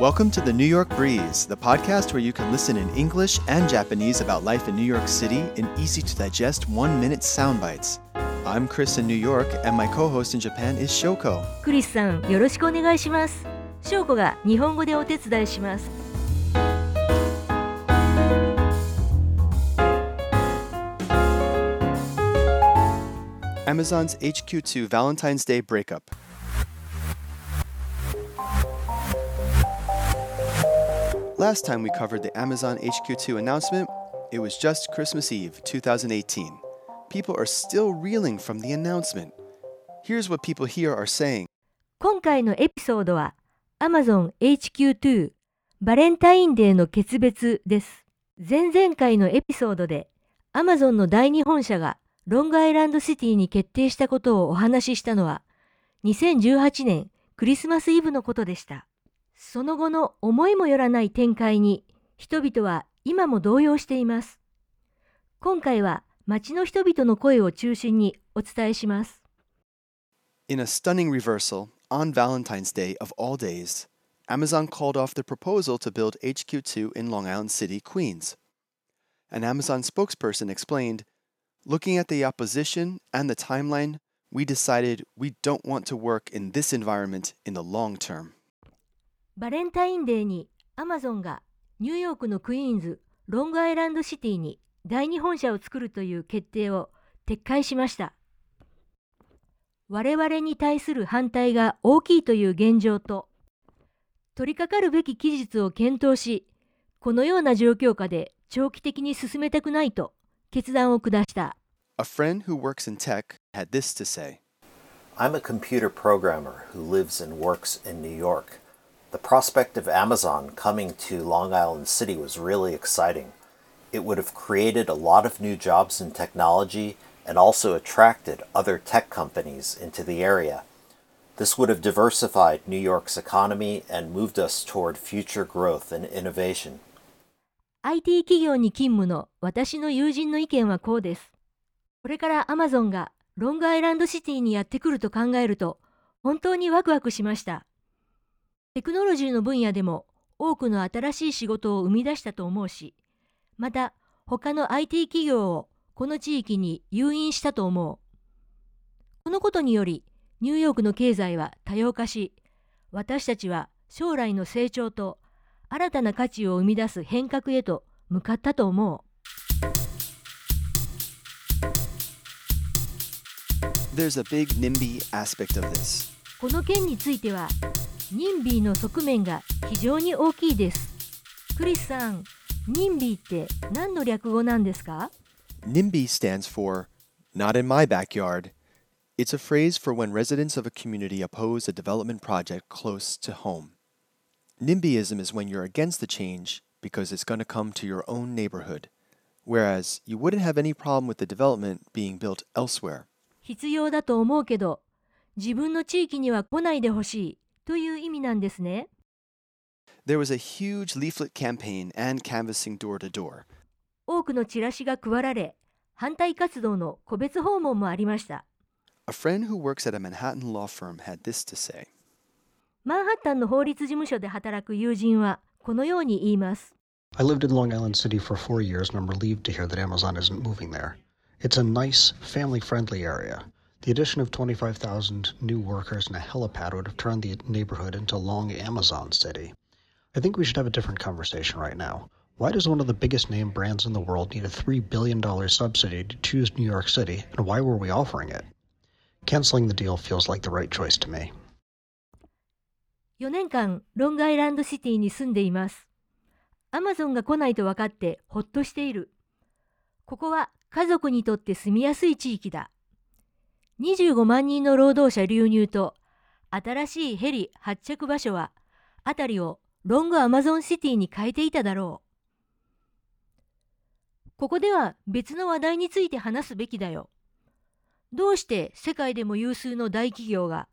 Welcome to the New York Breeze, the podcast where you can listen in English and Japanese about life in New York City in easy to digest one minute sound bites. I'm Chris in New York, and my co host in Japan is Shoko. クリスさん、よろしくお願いします。翔子が日本語でお手伝いします。 Amazon's HQ2 Valentine's Day breakup. Last time we covered the Amazon HQ2 announcement, it was just Christmas Eve 2018. People are still reeling from the announcement. Here's what people here are saying 今回のエピソードは Amazon HQ2 バレンタインデーの決別です。前々回のエピソードで Amazon の第二本社がロングアイランドシティに決定したことをお話ししたのは2018年クリスマスイブのことでした。その後の思いもよらない展開に人々は今も動揺しています。今回は街の人々の声を中心にお伝えします。In a stunning reversal, on Valentine's Day of all days, Amazon called off the proposal to build HQ2 in Long Island City, Queens. An Amazon spokesperson explained Looking at the opposition and the timeline, we decided we don't want to work in this environment in the long term. バレンタインデーにアマゾンがニューヨークのクイーンズ、ロングアイランドシティに第二本社を作るという決定を撤回しました。我々に対する反対が大きいという現状と、取り掛かるべき期日を検討し、このような状況下で長期的に進めたくないと決断を下した。A friend who works in tech had this to say I'm a computer programmer who lives and works in New York. The prospect of Amazon coming to Long Island City was really exciting. It would have created a lot of new jobs in technology and also attracted other tech companies into the area. This would have diversified New York's economy and moved us toward future growth and innovation. IT 企業に勤務の私の友人の意見はこうです。これからアマゾンがロングアイランドシティにやってくると考えると本当にワクワクしました。 テクノロジーの分野でも多くの新しい仕事を生み出したと思うし、また他の IT 企業をこの地域に誘引したと思う。このことによりニューヨークの経済は多様化し、私たちは将来の成長と新たな価値を生み出す変革へと向かったと思う。There's a big NIMBY aspect of this. この件については、ニンビーの側面が非常に大きいです。クリスさん、ニンビーって何の略語なんですか NIMBY stands for Not in My Backyard. It's a phrase for when residents of a community oppose a development project close to home. NIMBYism is when you're against the change because it's going to come to your own neighborhood, whereas you wouldn't have any problem with the development being built elsewhere. 必要だと思うけど、自分の地域には来ないでほしいという意味なんですね。There was a huge leaflet campaign and canvassing door to door. 多くのチラシが配られ、反対活動の個別訪問もありました。A friend who works at a Manhattan law firm had this to say マンハッタンの法律事務所で働く友人はこのように言います。I lived in Long Island City for four years and I'm relieved to hear that Amazon isn't moving there. It's a nice, family friendly area. The addition of 25,000 new workers and a helipad would have turned the neighborhood into Long Amazon City. I think we should have a different conversation right now. Why does one of the biggest name brands in the world need a $3 billion subsidy to choose New York City, and why were we offering it? Canceling the deal feels like the right choice to me. 4年間ロングアイランドシティに住んでいます。アマゾンが来ないと分かってほっとしている。ここは家族にとって住みやすい地域だ。 25万人の労働者流入と新しいヘリ発着場所は辺りをロングアマゾンシティに変えていただろう。ここでは別の話題について話すべきだよ。どうして世界でも有数の大企業が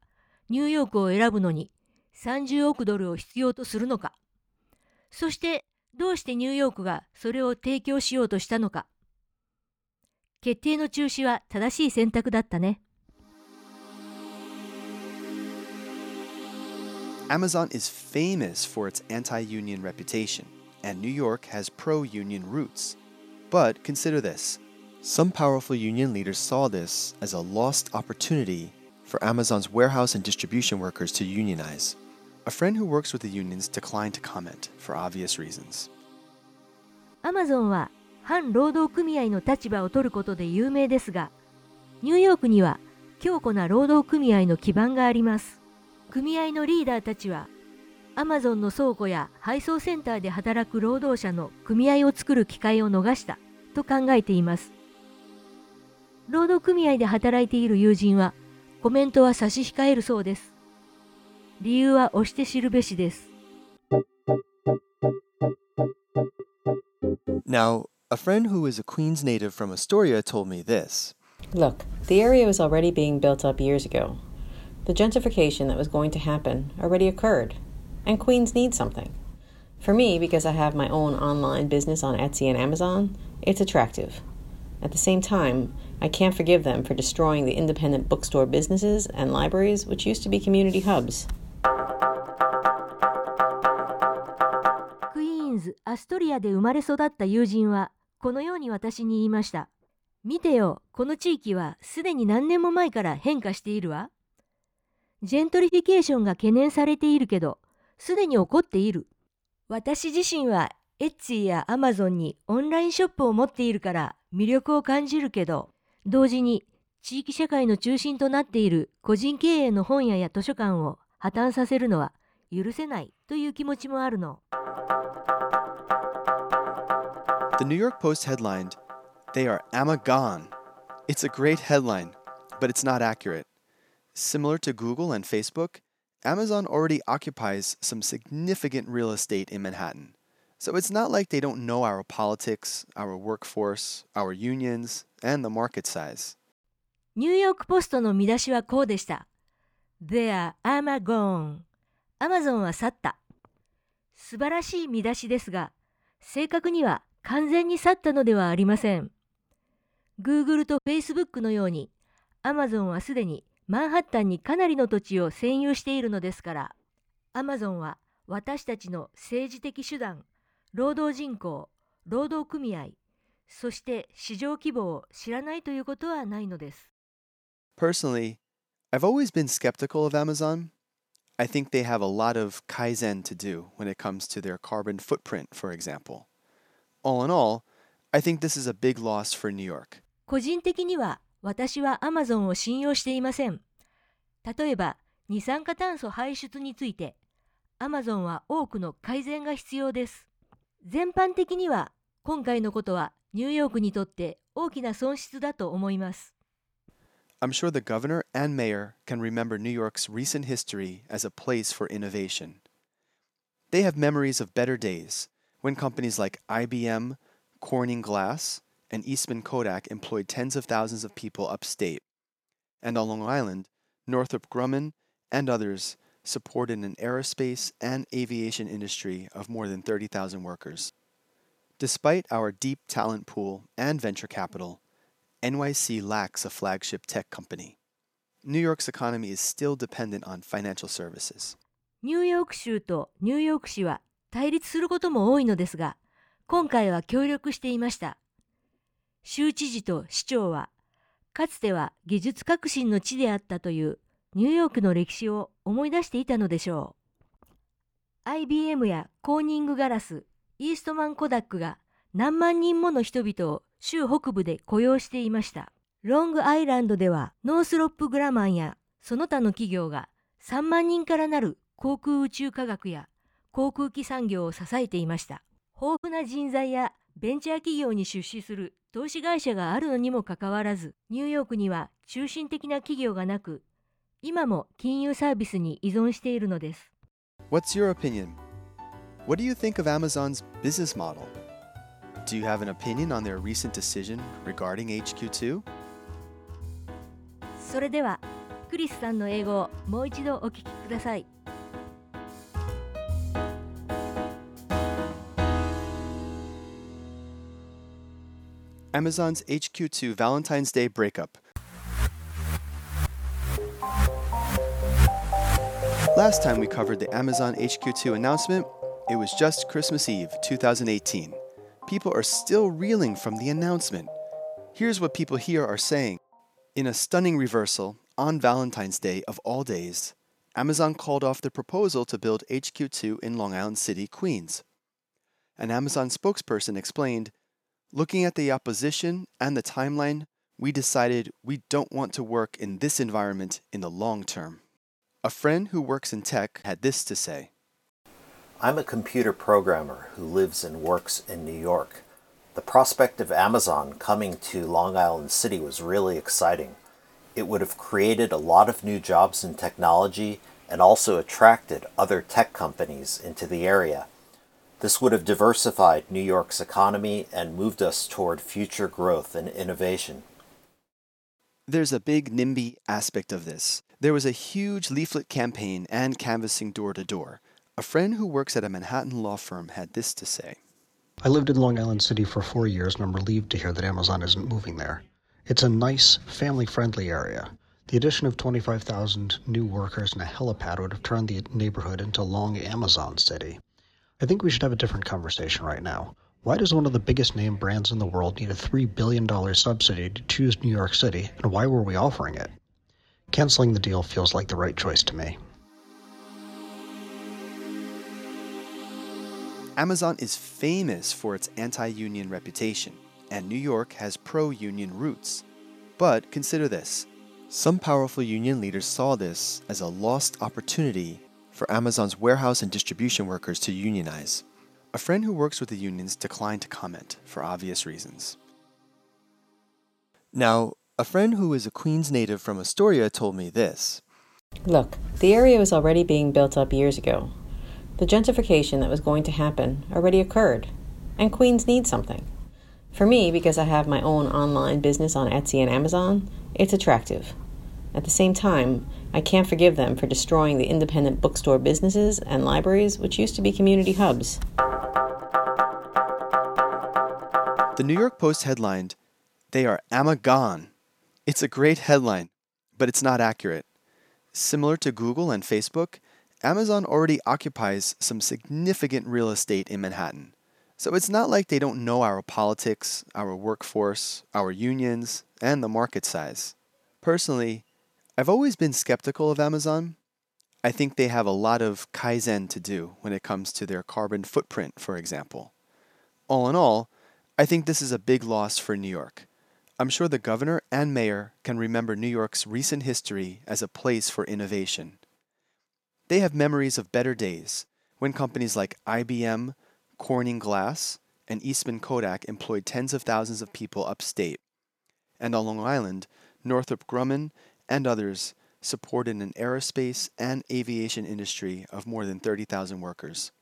ニューヨークを選ぶのに30億ドルを必要とするのか。そしてどうしてニューヨークがそれを提供しようとしたのか。決定の中止は正しい選択だったね。Amazon is famous for its anti union reputation, and New York has pro union roots. But consider this some powerful union leaders saw this as a lost opportunity for Amazon's warehouse and distribution workers to unionize. A friend who works with the unions declined to comment for obvious reasons. アマゾンは反労働組合の立場を取ることで有名ですが、ニューヨークには強固な労働組合の基盤があります。 組合のリーダーたちは、アマゾンの倉庫や配送センターで働く労働者の組合を作る機会を逃したと考えています。労働組合で働いている友人は、コメントは差し控えるそうです。理由は押して知るべしです。Now, a friend who is a Queens native from Astoria told me this. Look, the area was already being built up years ago. The gentrification that was going to happen already occurred, and Queens needs something. For me, because I have my own online business on Etsy and Amazon, it's attractive. At the same time, I can't forgive them for destroying the independent bookstore businesses and libraries which used to be community hubs. クイーンズ・アストリアで生まれ育った友人はこのように私に言いました。見てよ、この地域はすでに何年も前から変化しているわ。 ジェントリフィケーションが懸念されているけど、すでに起こっている。私自身はエッツィやアマゾンにオンラインショップを持っているから魅力を感じるけど、同時に地域社会の中心となっている個人経営の本屋や図書館を破綻させるのは許せないという気持ちもあるの。The New York Post headlined, They are Amagon. It's a great headline, but it's not accurate. Similar to Google and Facebook, Amazon already occupies some significant real estate in Manhattan. So it's not like they don't know our politics, our workforce, our unions, and the market size. ニューヨークポストの見出しはこうでした。There, I'm gone. アマゾンは去った。素晴らしい見出しですが、正確には完全に去ったのではありません。Google と Facebook のように、アマゾンはすでにマンハッタンにかなりの土地を占有しているのですから、アマゾンは私たちの政治的手段、労働人口、労働組合、そして市場規模を知らないということはないのです。Personally, I've always been skeptical of Amazon. I think they have a lot of kaizen to do when it comes to their carbon footprint, for example. All in all, I think this is a big loss for New York. 個人的には私はアマゾンを信用していません。例えば二酸化炭素排出についてアマゾンは多くの改善が必要です。全般的には今回のことはニューヨークにとって大きな損失だと思います。I'm sure the governor and mayor can remember New York's recent history as a place for innovation. They have memories of better days when companies like IBM, Corning Glass, and Eastman Kodak employed tens of thousands of people upstate. And on Long Island, Northrop Grumman and others supported an aerospace and aviation industry of more than 30,000 workers. Despite our deep talent pool and venture capital, NYC lacks a flagship tech company. New York's economy is still dependent on financial services. ニューヨーク州とニューヨーク市は対立することも多いのですが、今回は協力していました。 州知事と市長は、かつては技術革新の地であったというニューヨークの歴史を思い出していたのでしょう。IBM やコーニングガラス、イーストマンコダックが何万人もの人々を州北部で雇用していました。ロングアイランドではノースロップグラマンやその他の企業が3万人からなる航空宇宙科学や航空機産業を支えていました。豊富な人材やベンチャー企業に出資する投資会社があるのにもかかわらず、ニューヨークには中心的な企業がなく、今も金融サービスに依存しているのです。What's your opinion? What do you think of Amazon's business model? Do you have an opinion on their recent decision regarding HQ2? それでは、クリスさんの英語をもう一度お聞きください。Amazon's HQ2 Valentine's Day breakup. Last time we covered the Amazon HQ2 announcement, it was just Christmas Eve 2018. People are still reeling from the announcement. Here's what people here are saying. In a stunning reversal, on Valentine's Day of all days, Amazon called off the proposal to build HQ2 in Long Island City, Queens. An Amazon spokesperson explained Looking at the opposition and the timeline, we decided we don't want to work in this environment in the long term. A friend who works in tech had this to say I'm a computer programmer who lives and works in New York. The prospect of Amazon coming to Long Island City was really exciting. It would have created a lot of new jobs in technology and also attracted other tech companies into the area. This would have diversified New York's economy and moved us toward future growth and innovation. There's a big NIMBY aspect of this. There was a huge leaflet campaign and canvassing door to door. A friend who works at a Manhattan law firm had this to say I lived in Long Island City for four years and I'm relieved to hear that Amazon isn't moving there. It's a nice, family friendly area. The addition of 25,000 new workers and a helipad would have turned the neighborhood into Long Amazon City. I think we should have a different conversation right now. Why does one of the biggest name brands in the world need a $3 billion subsidy to choose New York City, and why were we offering it? Canceling the deal feels like the right choice to me. Amazon is famous for its anti union reputation, and New York has pro union roots. But consider this some powerful union leaders saw this as a lost opportunity for Amazon's warehouse and distribution workers to unionize. A friend who works with the unions declined to comment for obvious reasons. Now, a friend who is a Queens native from Astoria told me this. Look, the area was already being built up years ago. The gentrification that was going to happen already occurred, and Queens needs something. For me, because I have my own online business on Etsy and Amazon, it's attractive. At the same time, I can't forgive them for destroying the independent bookstore businesses and libraries which used to be community hubs. The New York Post headlined, They are Amagon. It's a great headline, but it's not accurate. Similar to Google and Facebook, Amazon already occupies some significant real estate in Manhattan. So it's not like they don't know our politics, our workforce, our unions, and the market size. Personally, I've always been skeptical of Amazon. I think they have a lot of kaizen to do when it comes to their carbon footprint, for example. All in all, I think this is a big loss for New York. I'm sure the governor and mayor can remember New York's recent history as a place for innovation. They have memories of better days when companies like IBM, Corning Glass, and Eastman Kodak employed tens of thousands of people upstate. And on Long Island, Northrop Grumman and others supported an aerospace and aviation industry of more than 30,000 workers.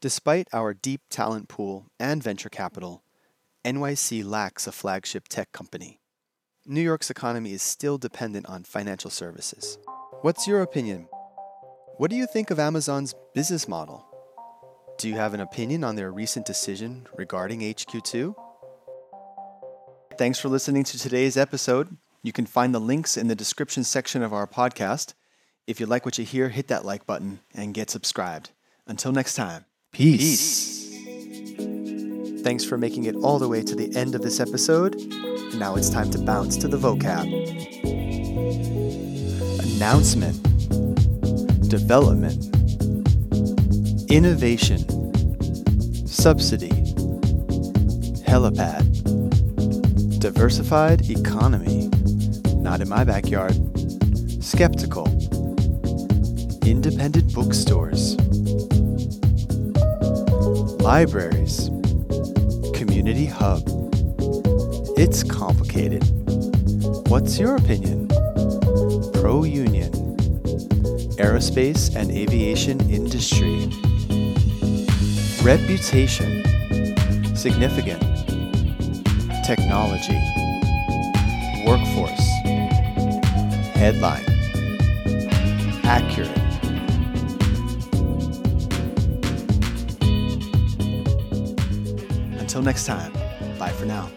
Despite our deep talent pool and venture capital, NYC lacks a flagship tech company. New York's economy is still dependent on financial services. What's your opinion? What do you think of Amazon's business model? Do you have an opinion on their recent decision regarding HQ2? Thanks for listening to today's episode. You can find the links in the description section of our podcast. If you like what you hear, hit that like button and get subscribed. Until next time, peace. peace. Thanks for making it all the way to the end of this episode. Now it's time to bounce to the vocab. Announcement, development, innovation, subsidy, helipad, diversified economy not in my backyard. Skeptical. Independent bookstores. Libraries. Community hub. It's complicated. What's your opinion? Pro union. Aerospace and aviation industry. Reputation. Significant. Technology. Workforce Headline Accurate. Until next time, bye for now.